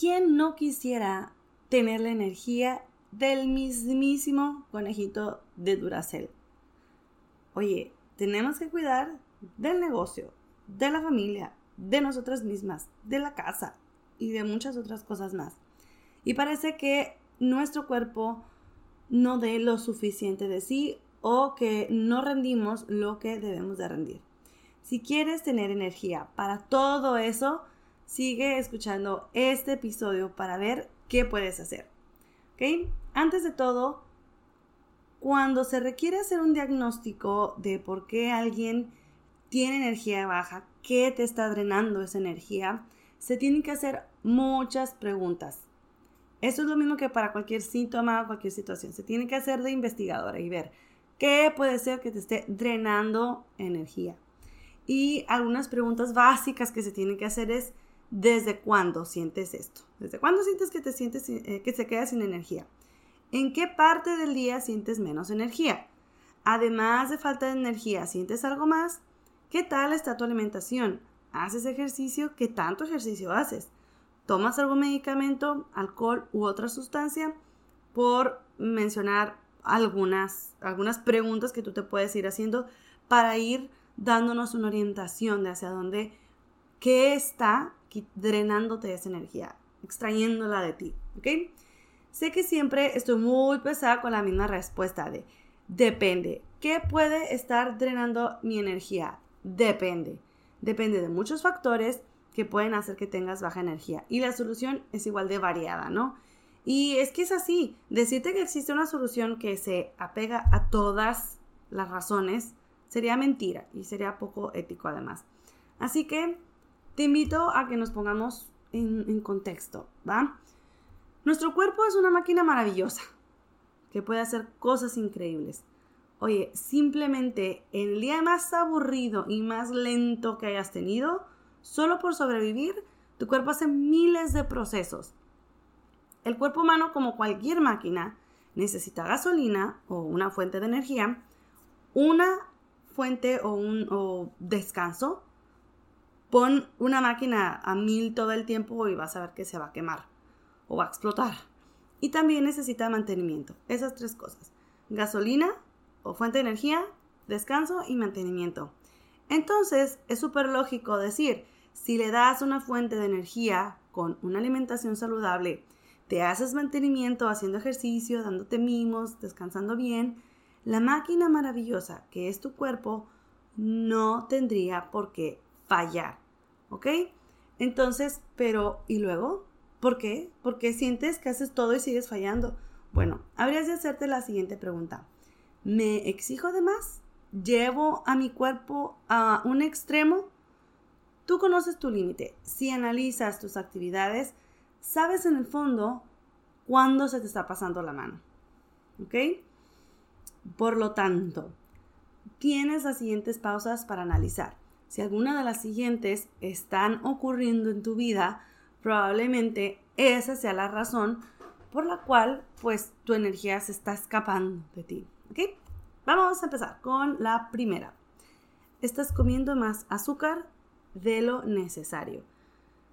¿Quién no quisiera tener la energía del mismísimo conejito de Duracell? Oye, tenemos que cuidar del negocio, de la familia, de nosotras mismas, de la casa y de muchas otras cosas más. Y parece que nuestro cuerpo no dé lo suficiente de sí o que no rendimos lo que debemos de rendir. Si quieres tener energía para todo eso, sigue escuchando este episodio para ver qué puedes hacer. ¿Ok? Antes de todo, cuando se requiere hacer un diagnóstico de por qué alguien tiene energía baja, qué te está drenando esa energía, se tienen que hacer muchas preguntas. Eso es lo mismo que para cualquier síntoma o cualquier situación. Se tiene que hacer de investigadora y ver qué puede ser que te esté drenando energía. Y algunas preguntas básicas que se tienen que hacer es, ¿Desde cuándo sientes esto? ¿Desde cuándo sientes que te sientes eh, que se queda sin energía? ¿En qué parte del día sientes menos energía? Además de falta de energía, ¿sientes algo más? ¿Qué tal está tu alimentación? ¿Haces ejercicio? ¿Qué tanto ejercicio haces? ¿Tomas algún medicamento, alcohol u otra sustancia? Por mencionar algunas, algunas preguntas que tú te puedes ir haciendo para ir dándonos una orientación de hacia dónde, qué está drenándote esa energía, extrayéndola de ti, ¿ok? Sé que siempre estoy muy pesada con la misma respuesta de depende. ¿Qué puede estar drenando mi energía? Depende. Depende de muchos factores que pueden hacer que tengas baja energía. Y la solución es igual de variada, ¿no? Y es que es así. Decirte que existe una solución que se apega a todas las razones sería mentira y sería poco ético además. Así que te invito a que nos pongamos en, contexto, ¿va? Nuestro cuerpo es una máquina maravillosa que puede hacer cosas increíbles. Oye, simplemente en el día más aburrido y más lento que hayas tenido, solo por sobrevivir, tu cuerpo hace miles de procesos. El cuerpo humano, como cualquier máquina, necesita gasolina o una fuente de energía, una fuente o un o descanso Pon una máquina a mil todo el tiempo y vas a ver que se va a quemar o va a explotar. Y también necesita mantenimiento. Esas tres cosas. Gasolina o fuente de energía, descanso y mantenimiento. Entonces es súper lógico decir, si le das una fuente de energía con una alimentación saludable, te haces mantenimiento haciendo ejercicio, dándote mimos, descansando bien, la máquina maravillosa que es tu cuerpo no tendría por qué fallar. ¿Ok? Entonces, pero ¿y luego? ¿Por qué? ¿Por qué sientes que haces todo y sigues fallando? Bueno, habrías de hacerte la siguiente pregunta. ¿Me exijo de más? ¿Llevo a mi cuerpo a un extremo? Tú conoces tu límite. Si analizas tus actividades, sabes en el fondo cuándo se te está pasando la mano. ¿Ok? Por lo tanto, tienes las siguientes pausas para analizar. Si alguna de las siguientes están ocurriendo en tu vida, probablemente esa sea la razón por la cual pues tu energía se está escapando de ti. ¿Ok? Vamos a empezar con la primera. Estás comiendo más azúcar de lo necesario.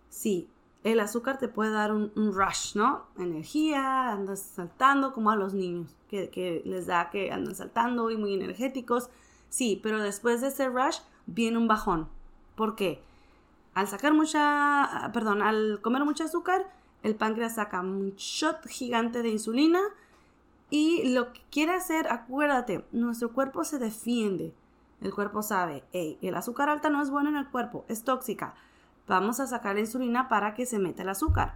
Sí, el azúcar te puede dar un, rush, ¿no? Energía, andas saltando como a los niños, que, que les da que andan saltando y muy energéticos Sí, pero después de ese rush viene un bajón. ¿Por qué? Al sacar mucha, perdón, al comer mucho azúcar, el páncreas saca un shot gigante de insulina y lo que quiere hacer, acuérdate, nuestro cuerpo se defiende. El cuerpo sabe, hey, el azúcar alta no es bueno en el cuerpo, es tóxica. Vamos a sacar la insulina para que se meta el azúcar.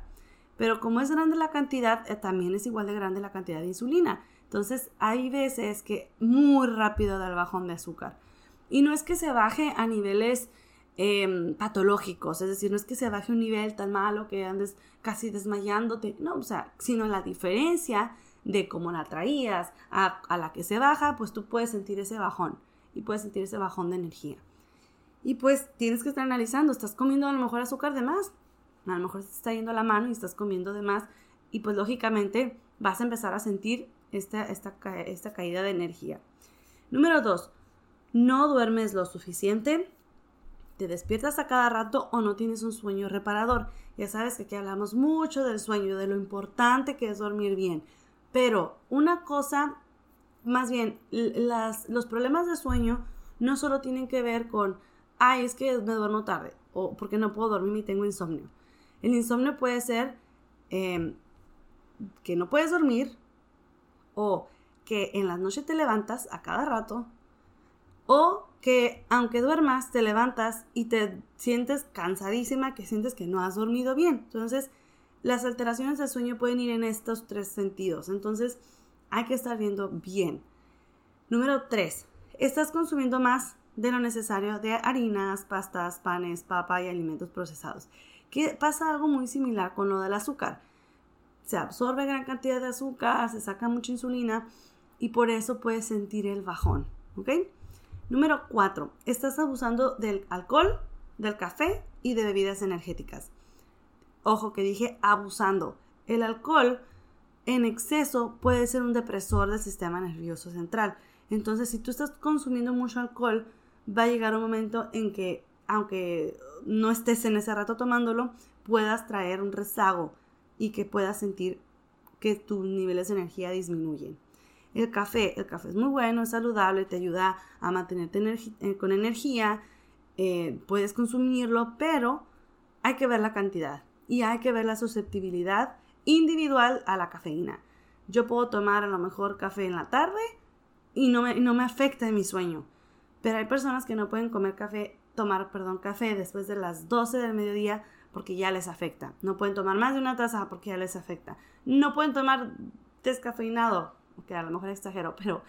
Pero como es grande la cantidad, eh, también es igual de grande la cantidad de insulina. Entonces hay veces que muy rápido da el bajón de azúcar. Y no es que se baje a niveles em, patológicos, es decir, no es que se baje un nivel tan malo que andes casi desmayándote, no, o sea, sino la diferencia de cómo la traías a, a la que se baja, pues tú puedes sentir ese bajón y puedes sentir ese bajón de energía. Y pues tienes que estar analizando, estás comiendo a lo mejor azúcar de más, a lo mejor te está yendo la mano y estás comiendo de más y pues lógicamente vas a empezar a sentir esta, esta, esta caída de energía. Número dos, no duermes lo suficiente, te despiertas a cada rato o no tienes un sueño reparador. Ya sabes que aquí hablamos mucho del sueño, de lo importante que es dormir bien. Pero una cosa, más bien, los problemas de sueño no solo tienen que ver con, ay, es que me duermo tarde o porque no puedo dormir y tengo insomnio. El insomnio puede ser em, que no puedes dormir o que en las noches te levantas a cada rato o que aunque duermas te levantas y te sientes cansadísima, que sientes que no has dormido bien. Entonces, las alteraciones del sueño pueden ir en estos tres sentidos. Entonces, hay que estar viendo bien. Número 3. Estás consumiendo más de lo necesario de harinas, pastas, panes, papa y alimentos procesados. Que pasa algo muy similar con lo del azúcar. Se absorbe gran cantidad de azúcar, se saca mucha insulina y por eso puedes sentir el bajón. ¿Ok? Número 4. Estás abusando del alcohol, del café y de bebidas energéticas. Ojo que dije abusando. El alcohol en exceso puede ser un depresor del sistema nervioso central. Entonces, si tú estás consumiendo mucho alcohol, va a llegar un momento en que aunque no estés en ese rato tomándolo, puedas traer un rezago y que puedas sentir que tus niveles de energía disminuyen. El café, el café es muy bueno, es saludable, te ayuda a mantenerte eh, con energía, eh, puedes consumirlo, pero hay que ver la cantidad y hay que ver la susceptibilidad individual a la cafeína. Yo puedo tomar a lo mejor café en la tarde y no me, no me afecta en mi sueño, pero hay personas que no pueden comer café tomar, perdón, café después de las 12 del mediodía porque ya les afecta. No pueden tomar más de una taza porque ya les afecta. No pueden tomar descafeinado, que a lo mejor exagero, pero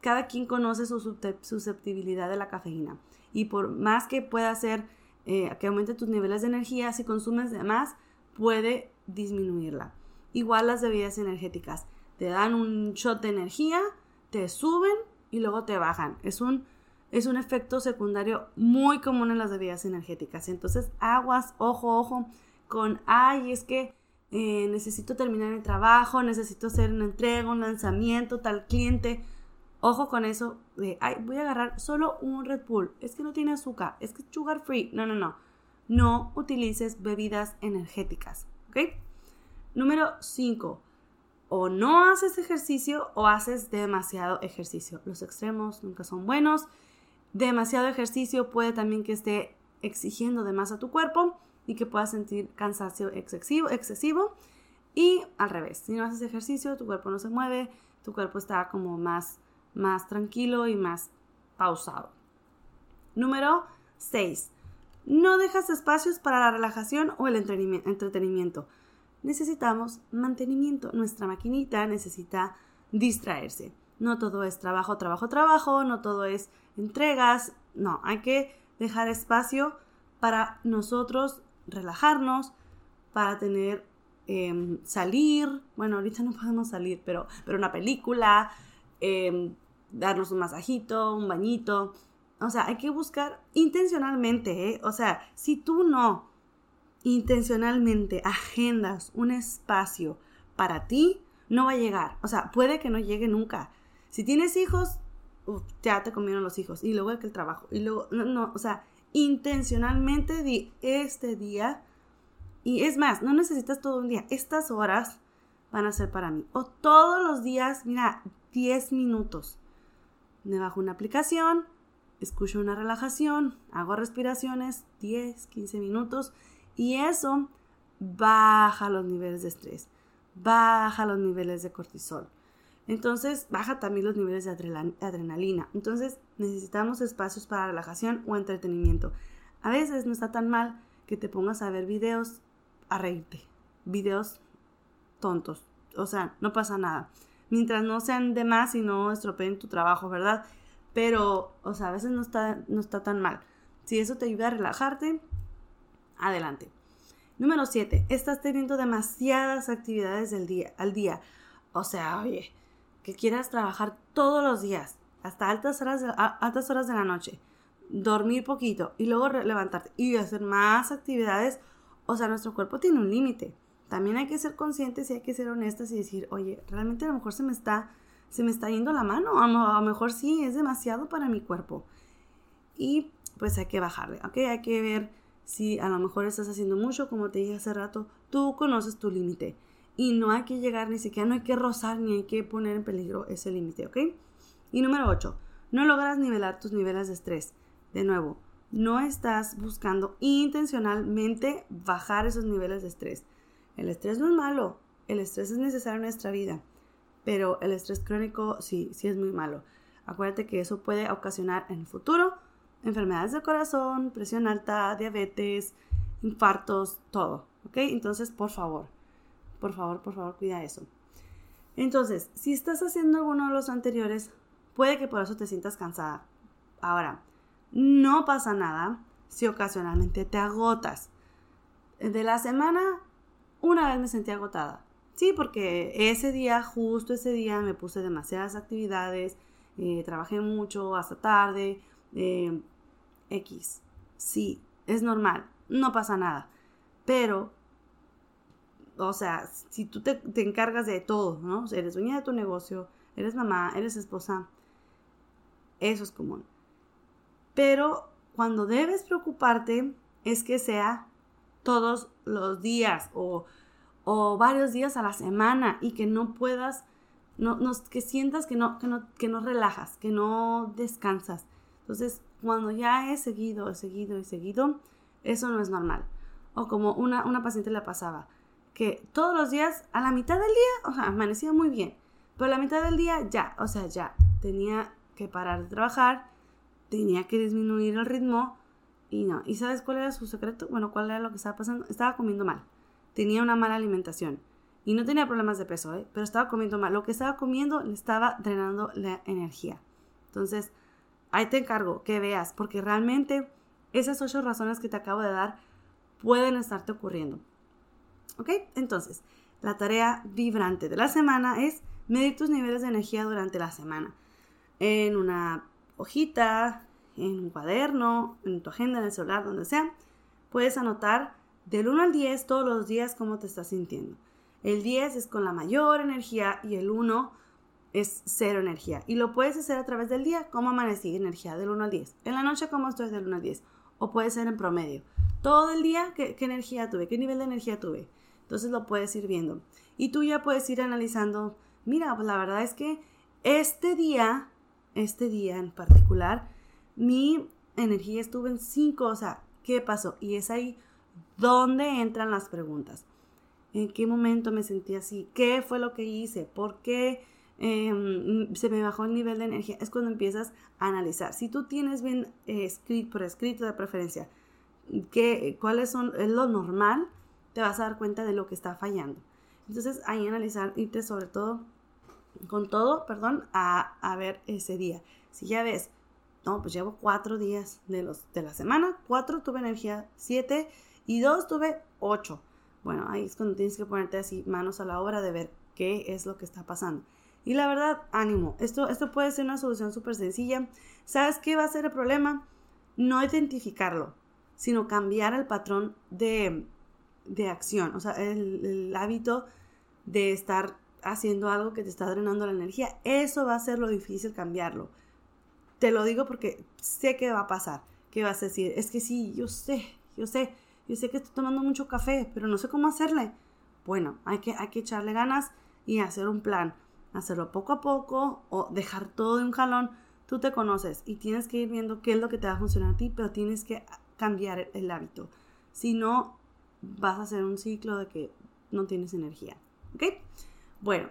cada quien conoce su susceptibilidad de la cafeína. Y por más que pueda hacer eh, que aumente tus niveles de energía, si consumes de más, puede disminuirla. Igual las bebidas energéticas. Te dan un shot de energía, te suben y luego te bajan. Es un es un efecto secundario muy común en las bebidas energéticas. Entonces, aguas, ojo, ojo, con, ay, es que eh, necesito terminar el trabajo, necesito hacer una entrega, un lanzamiento, tal cliente. Ojo con eso de, ay, voy a agarrar solo un Red Bull. Es que no tiene azúcar, es que es sugar free. No, no, no. No utilices bebidas energéticas. ¿Ok? Número 5. O no haces ejercicio o haces demasiado ejercicio. Los extremos nunca son buenos. Demasiado ejercicio puede también que esté exigiendo de más a tu cuerpo y que puedas sentir cansancio excesivo, excesivo. Y al revés, si no haces ejercicio, tu cuerpo no se mueve, tu cuerpo está como más, más tranquilo y más pausado. Número 6. No dejas espacios para la relajación o el entretenimiento. Necesitamos mantenimiento. Nuestra maquinita necesita distraerse. No todo es trabajo, trabajo, trabajo, no todo es entregas, no, hay que dejar espacio para nosotros relajarnos, para tener em, salir, bueno, ahorita no podemos salir, pero, pero una película, em, darnos un masajito, un bañito, o sea, hay que buscar intencionalmente, ¿eh? o sea, si tú no intencionalmente agendas un espacio para ti, no va a llegar, o sea, puede que no llegue nunca. Si tienes hijos, ya te comieron los hijos y luego el trabajo y luego, no, no, o sea, intencionalmente di este día y es más, no necesitas todo un día, estas horas van a ser para mí. O todos los días, mira, 10 minutos. Me bajo una aplicación, escucho una relajación, hago respiraciones 10, 15 minutos y eso baja los niveles de estrés, baja los niveles de cortisol. Entonces baja también los niveles de adrenalina. Entonces necesitamos espacios para relajación o entretenimiento. A veces no está tan mal que te pongas a ver videos a reírte, videos tontos. O sea, no pasa nada. Mientras no sean de más y no estropeen tu trabajo, ¿verdad? Pero, o sea, a veces no está, no está tan mal. Si eso te ayuda a relajarte, adelante. Número 7. Estás teniendo demasiadas actividades del día, al día. O sea, oye, que quieras trabajar todos los días, hasta altas horas de, altas horas de la noche, dormir poquito y luego levantarte y hacer más actividades. O sea, nuestro cuerpo tiene un límite. También hay que ser conscientes y hay que ser honestas y decir, oye, realmente a lo mejor se me está se me está yendo la mano, a lo mejor sí, es demasiado para mi cuerpo. Y pues hay que bajarle, ¿ok? Hay que ver si a lo mejor estás haciendo mucho, como te dije hace rato, tú conoces tu límite. Y no hay que llegar ni siquiera, no hay que rozar ni hay que poner en peligro ese límite, ¿ok? Y número 8, no logras nivelar tus niveles de estrés. De nuevo, no estás buscando intencionalmente bajar esos niveles de estrés. El estrés no es malo, el estrés es necesario en nuestra vida pero el estrés crónico sí, sí es muy malo. Acuérdate que eso puede ocasionar en el futuro enfermedades del corazón, presión alta, diabetes, infartos, todo. ¿Ok? Entonces, por favor, por favor, por favor, cuida eso. Entonces, si estás haciendo alguno de los anteriores, puede que por eso te sientas cansada. Ahora, no pasa nada si ocasionalmente te agotas. De la semana, una vez me sentí agotada. Sí, porque ese día, justo ese día, me puse demasiadas actividades, eh, trabajé mucho hasta tarde, eh, X. Sí, es normal, no pasa nada. Pero, o sea, si tú te, encargas de todo, ¿no? eres dueña de tu negocio, eres mamá, eres esposa, eso es común. Pero cuando debes preocuparte es que sea todos los días o o varios días a la semana y que no puedas, no, que sientas que no, que, no, que no relajas, que no descansas. Entonces, cuando ya he seguido, he seguido, he seguido, eso no es normal. O como una, una paciente le pasaba, que todos los días, a la mitad del día, o sea, amanecía muy bien, pero a la mitad del día ya, o sea, ya, tenía que parar de trabajar, tenía que disminuir el ritmo y no. ¿Y sabes cuál era su secreto? Bueno, ¿cuál era lo que estaba pasando? Estaba comiendo mal tenía una mala alimentación. Y no tenía problemas de peso, ¿eh? pero estaba comiendo mal. Lo que estaba comiendo le estaba drenando la energía. Entonces, ahí te encargo que veas, porque realmente esas ocho razones que te acabo de dar pueden estarte ocurriendo. ¿Ok? Entonces, la tarea vibrante de la semana es medir tus niveles de energía durante la semana. En una hojita, en un cuaderno, en tu agenda, en el celular, donde sea, puedes anotar del 1 al 10 todos los días cómo te estás sintiendo. El 10 es con la mayor energía y el 1 es cero energía. Y lo puedes hacer a través del día, cómo amanecí energía del 1 al 10. En la noche, cómo estoy del 1 al 10. O puede ser en promedio. Todo el día, ¿qué, energía tuve? ¿Qué nivel de energía tuve? Entonces lo puedes ir viendo. Y tú ya puedes ir analizando, mira, pues la verdad es que este día, este día en particular, mi energía estuvo en 5, o sea, ¿qué pasó? Y es ahí ¿Dónde entran las preguntas? ¿En qué momento me sentí así? ¿Qué fue lo que hice? ¿Por qué em, se me bajó el nivel de energía? Es cuando empiezas a analizar. Si tú tienes bien escrito, por escrito de preferencia, qué, cuáles son, es lo normal, te vas a dar cuenta de lo que está fallando. Entonces, ahí analizar, irte sobre todo, con todo, perdón, a, a ver ese día. Si ya ves, no, pues llevo cuatro días de, los, de la semana, cuatro tuve energía, siete y dos, tuve ocho. Bueno, ahí es cuando tienes que ponerte así manos a la obra de ver qué es lo que está pasando. Y la verdad, ánimo. Esto, esto puede ser una solución súper sencilla. ¿Sabes qué va a ser el problema? No identificarlo, sino cambiar el patrón de, de acción. O sea, el, hábito de estar haciendo algo que te está drenando la energía. Eso va a ser lo difícil cambiarlo. Te lo digo porque sé que va a pasar. ¿Qué vas a decir? Es que sí, yo sé, yo sé yo sé que estoy tomando mucho café, pero no sé cómo hacerle. Bueno, hay que, hay que echarle ganas y hacer un plan. Hacerlo poco a poco o dejar todo de un jalón Tú te conoces y tienes que ir viendo qué es lo que te va a funcionar a ti, pero tienes que cambiar el hábito. Si no, vas a hacer un ciclo de que no tienes energía. ¿Ok? Bueno,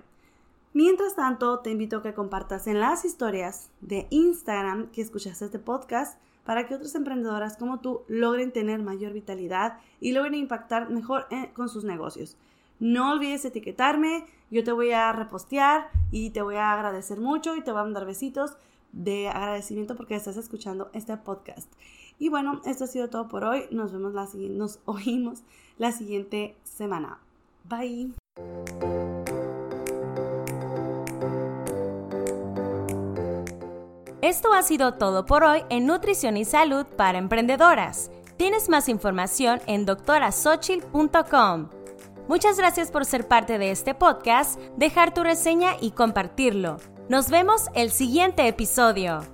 mientras tanto, te invito a que compartas en las historias de Instagram que escuchaste este podcast para que otras emprendedoras como tú logren tener mayor vitalidad y logren impactar mejor eh, con sus negocios. No olvides etiquetarme, yo te voy a repostear y te voy a agradecer mucho y te voy a mandar besitos de agradecimiento porque estás escuchando este podcast. Y bueno, esto ha sido todo por hoy. Nos vemos la nos la siguiente semana. Bye. Esto ha sido todo por hoy en Nutrición y Salud para Emprendedoras. Tienes más información en doctorasochil.com. Muchas gracias por ser parte de este podcast, dejar tu reseña y compartirlo. Nos vemos el siguiente episodio.